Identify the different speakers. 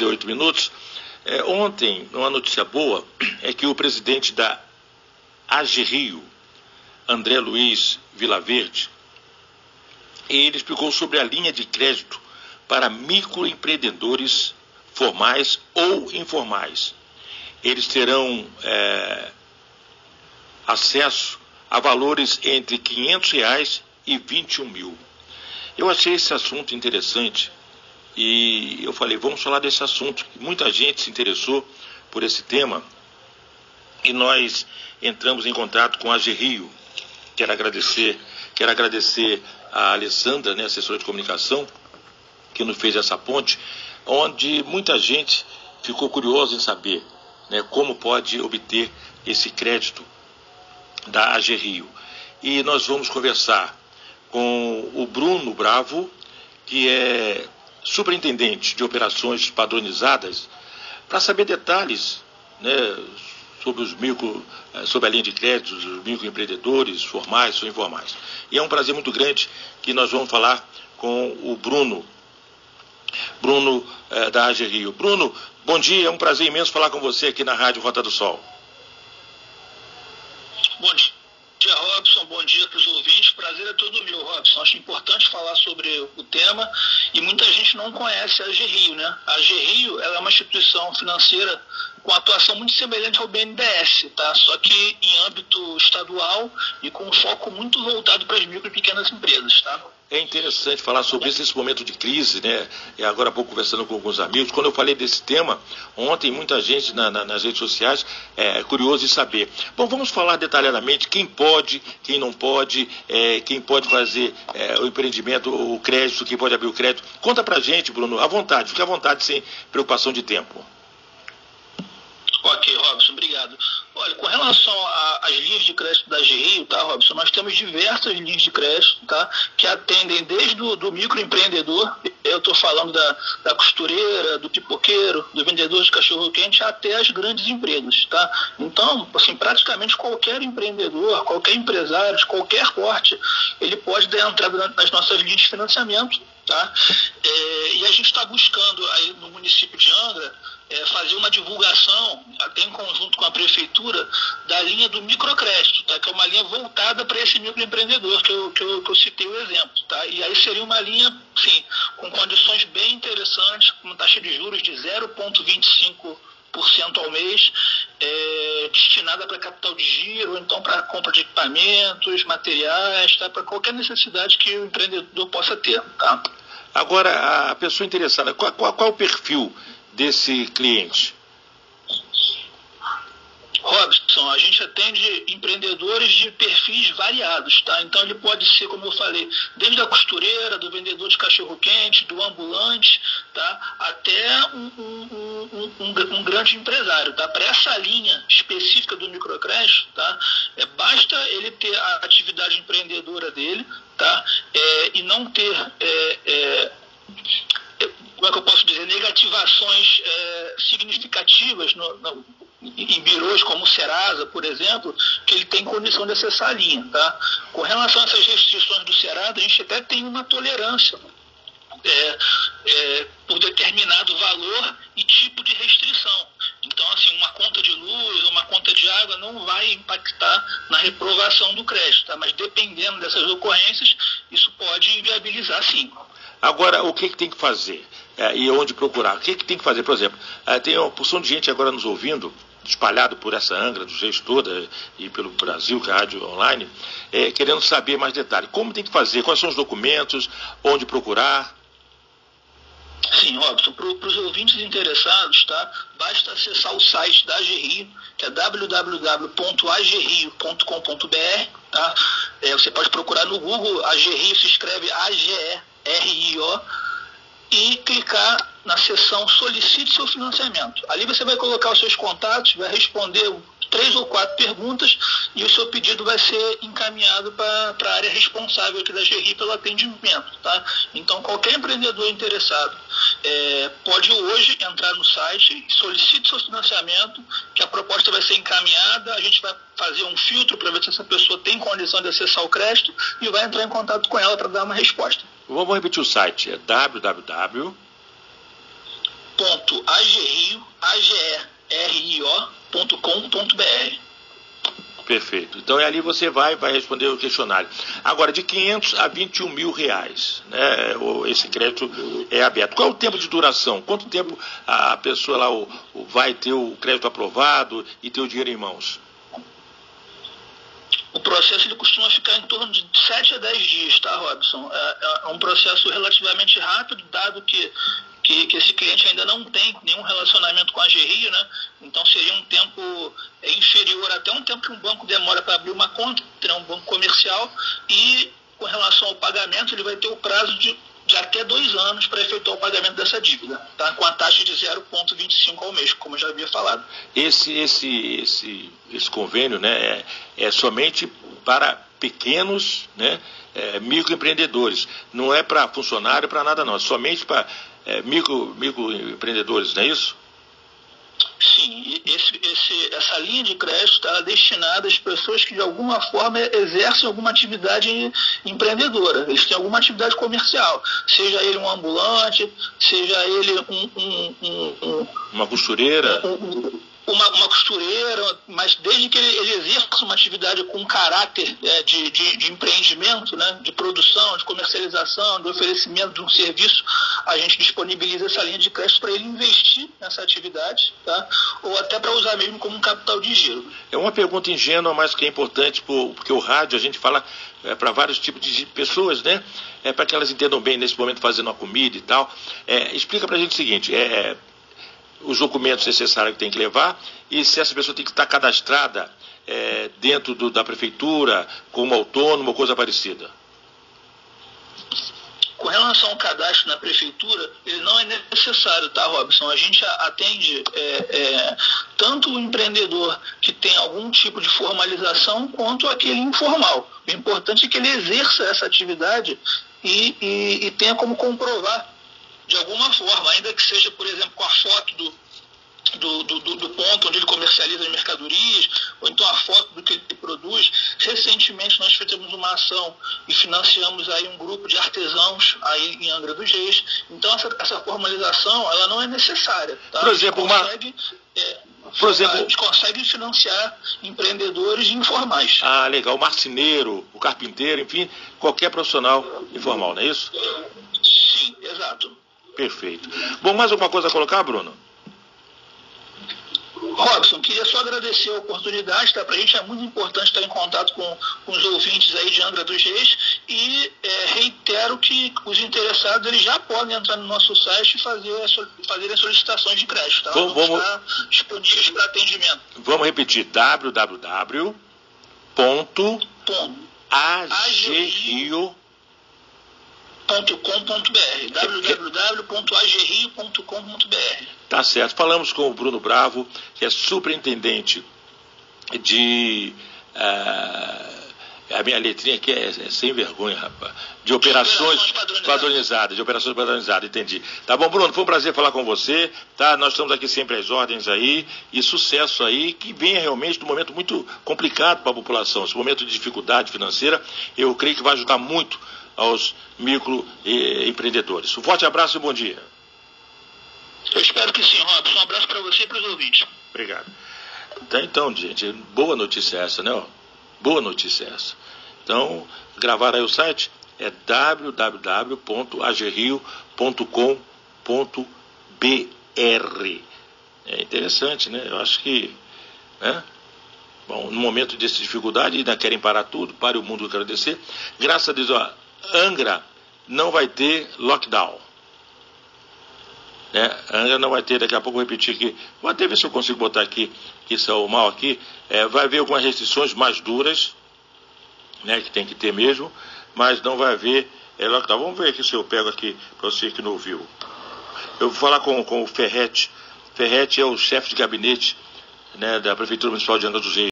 Speaker 1: 38 minutos. É, ontem, uma notícia boa é que o presidente da AG Rio, André Luiz Vilaverde, ele explicou sobre a linha de crédito para microempreendedores formais ou informais. Eles terão é, acesso a valores entre 500 reais e 21 mil. Eu achei esse assunto interessante e eu falei, vamos falar desse assunto. Muita gente se interessou por esse tema e nós entramos em contato com a Gerrio. Quero agradecer, quero agradecer a Alessandra, né, assessora de comunicação, que nos fez essa ponte, onde muita gente ficou curiosa em saber né, como pode obter esse crédito da AG Rio. E nós vamos conversar com o Bruno Bravo, que é superintendente de operações padronizadas, para saber detalhes né, sobre os micro, eh, sobre a linha de crédito dos microempreendedores, formais ou informais. E é um prazer muito grande que nós vamos falar com o Bruno, Bruno eh, da AG Rio. Bruno, bom dia, é um prazer imenso falar com você aqui na Rádio Rota do Sol.
Speaker 2: Bom dia, Robson. Bom dia para os ouvintes. Prazer é todo meu, Robson. Acho importante falar sobre o tema e muita gente não conhece a GRIO, né? A GRIO é uma instituição financeira com atuação muito semelhante ao BNDES, tá? Só que em âmbito estadual e com um foco muito voltado para as micro e pequenas empresas, tá?
Speaker 1: É interessante falar sobre isso nesse momento de crise, né? E agora há pouco conversando com alguns amigos, quando eu falei desse tema, ontem muita gente na, na, nas redes sociais é curioso em saber. Bom, vamos falar detalhadamente quem pode, quem não pode, é, quem pode fazer é, o empreendimento, o crédito, quem pode abrir o crédito. Conta pra gente, Bruno, à vontade, fique à vontade, sem preocupação de tempo.
Speaker 2: Ok, Robson, obrigado. Olha, com relação às linhas de crédito da GRIO, tá, Robson, nós temos diversas linhas de crédito, tá, que atendem desde o do microempreendedor, eu estou falando da, da costureira, do pipoqueiro, do vendedor de cachorro-quente, até as grandes empresas, tá? Então, assim, praticamente qualquer empreendedor, qualquer empresário, de qualquer porte, ele pode dar entrada nas nossas linhas de financiamento, tá? É, e a gente está buscando aí no município de Angra é, fazer uma divulgação, até em conjunto com a prefeitura, da linha do microcrédito, tá? que é uma linha voltada para esse microempreendedor que eu, que, eu, que eu citei o exemplo. Tá? E aí seria uma linha, sim, com condições bem interessantes, com taxa de juros de 0,25% ao mês, é, destinada para capital de giro, então para compra de equipamentos, materiais, tá? para qualquer necessidade que o empreendedor possa ter. Tá?
Speaker 1: Agora, a pessoa interessada, qual, qual, qual o perfil desse cliente?
Speaker 2: Robson, a gente atende empreendedores de perfis variados, tá? Então ele pode ser, como eu falei, desde a costureira, do vendedor de cachorro-quente, do ambulante, tá? Até um, um, um, um grande empresário, tá? Para essa linha específica do microcrédito, tá? É, basta ele ter a atividade empreendedora dele, tá? É, e não ter é, é como é que eu posso dizer, negativações é, significativas no, no, em birôs como o Serasa, por exemplo, que ele tem condição de acessar a linha. Tá? Com relação a essas restrições do Serasa, a gente até tem uma tolerância é, é, por determinado valor e tipo de restrição. Então, assim, uma conta de luz, uma conta de água não vai impactar na reprovação do crédito, tá? mas dependendo dessas ocorrências, isso pode inviabilizar sim.
Speaker 1: Agora, o que, que tem que fazer? é, e onde procurar. O que, que tem que fazer? Por exemplo, é, tem uma porção de gente agora nos ouvindo, espalhado por essa Angra, do jeito toda, e pelo Brasil, que é a rádio online, é, querendo saber mais detalhes. Como tem que fazer? Quais são os documentos? Onde procurar?
Speaker 2: Sim, Robson, para os ouvintes interessados, tá? Basta acessar o site da AGRIO, que é www.agrio.com.br, tá? É, você pode procurar no Google, AGRIO se escreve A-G-E-R-I-O, e clicar na seção Solicite seu financiamento. Ali você vai colocar os seus contatos, vai responder três ou quatro perguntas e o seu pedido vai ser encaminhado para a área responsável aqui da GRI pelo atendimento. Tá? Então, qualquer empreendedor interessado é, pode hoje entrar no site, solicite seu financiamento, que a proposta vai ser encaminhada, a gente vai fazer um filtro para ver se essa pessoa tem condição de acessar o crédito e vai entrar em contato com ela para dar uma resposta.
Speaker 1: Vamos repetir o site, é www Perfeito. Então é ali você vai, vai responder o questionário. Agora, de 500 a 21 mil reais, né, esse crédito é aberto. Qual é o tempo de duração? Quanto tempo a pessoa lá o, o vai ter o crédito aprovado e ter o dinheiro em mãos?
Speaker 2: O processo ele costuma ficar em torno de 7 a 10 dias, tá, Robson? É, é um processo relativamente rápido, dado que que, que esse cliente ainda não tem nenhum relacionamento com a GRI, né? Então seria um tempo é, inferior até um tempo que um banco demora para abrir uma conta, né? um banco comercial, e com relação ao pagamento, ele vai ter o prazo de, de até dois anos para efetuar o pagamento dessa dívida, tá? com a taxa de 0,25 ao mês, como eu já havia falado.
Speaker 1: Esse, esse, esse, esse convênio né, é, é somente para pequenos né, é, microempreendedores, não é para funcionário, para nada não, é somente para é, micro, microempreendedores, não é isso?
Speaker 2: Sim, esse, esse, essa linha de crédito está destinada às pessoas que de alguma forma exercem alguma atividade empreendedora. Eles têm alguma atividade comercial, seja ele um ambulante, seja ele um, um, um,
Speaker 1: um uma costureira.
Speaker 2: Um, uma, uma costureira, mas desde que ele, ele exerça uma atividade com caráter é, de, de, de, empreendimento, né, de produção, de comercialização, de oferecimento de um serviço, a gente disponibiliza essa linha de crédito para ele investir nessa atividade, tá? ou até para usar mesmo como um capital de giro.
Speaker 1: É uma pergunta ingênua, mas que é importante, porque o rádio a gente fala é, para vários tipos de pessoas, né? É, para que elas entendam bem nesse momento fazendo a comida e tal. É, explica para a gente o seguinte: é, os documentos necessários que tem que levar e se essa pessoa tem que estar cadastrada é, dentro do, da prefeitura como autônomo ou coisa parecida.
Speaker 2: Com relação ao cadastro na prefeitura, ele não é necessário, tá, Robson? A gente atende é, é, tanto o empreendedor que tem algum tipo de formalização quanto aquele informal. O importante é que ele exerça essa atividade e, e, e tenha como comprovar de alguma forma, ainda que seja, por exemplo, com a foto do, do, do, do, ponto onde ele comercializa as mercadorias, ou então a foto do que ele produz. Recentemente nós fizemos uma ação e financiamos aí um grupo de artesãos aí em Angra dos Reis. Então essa, essa formalização ela não é necessária. Tá?
Speaker 1: Por exemplo, consegue,
Speaker 2: uma... é, por exemplo, a gente consegue financiar empreendedores informais.
Speaker 1: Ah, legal. O marceneiro, o carpinteiro, enfim, qualquer profissional informal, não é isso?
Speaker 2: Sim, exato.
Speaker 1: Perfeito. Bom, mais alguma coisa a colocar, Bruno?
Speaker 2: Robson, queria só agradecer a oportunidade, tá? Para a gente é muito importante estar em contato com, com os ouvintes aí de Angra dos Reis e é, reitero que os interessados eles já podem entrar no nosso site e fazer, fazer as solicitações de crédito, tá?
Speaker 1: Vamos, vamos
Speaker 2: estar disponíveis para atendimento.
Speaker 1: Vamos repetir, www.agrio
Speaker 2: www.agrio.com.br
Speaker 1: Tá certo. Falamos com o Bruno Bravo, que é superintendente de. Uh, a minha letrinha aqui é, é, sem vergonha, rapaz. De operações, operações padronizadas. De operações padronizadas, entendi. Tá bom, Bruno, foi um prazer falar com você. Tá? Nós estamos aqui sempre às ordens aí. E sucesso aí, que venha realmente num momento muito complicado para a população. Esse momento de dificuldade financeira, eu creio que vai ajudar muito aos microempreendedores. Um forte abraço e bom dia.
Speaker 2: Eu espero que sim, Robson. Um abraço para você e para os ouvintes.
Speaker 1: Obrigado. Então, então, gente, boa notícia essa, né? Boa notícia essa. Então, gravar aí o site é www.agrio.com.br. É interessante, né? Eu acho que, né? Bom, no momento dessa dificuldade, ainda querem parar tudo, pare o mundo agradecer. Graças a Deus, ó, Angra não vai ter lockdown. Né? Angra não vai ter, daqui a pouco vou repetir aqui. Vou até ver se eu consigo botar aqui, que são mal aqui. É, vai haver algumas restrições mais duras, né, que tem que ter mesmo, mas não vai haver é, lockdown. Vamos ver aqui se eu pego aqui para você que não ouviu. Eu vou falar com, com o Ferrete. Ferrete é o chefe de gabinete né, da Prefeitura Municipal de Angra dos Reis.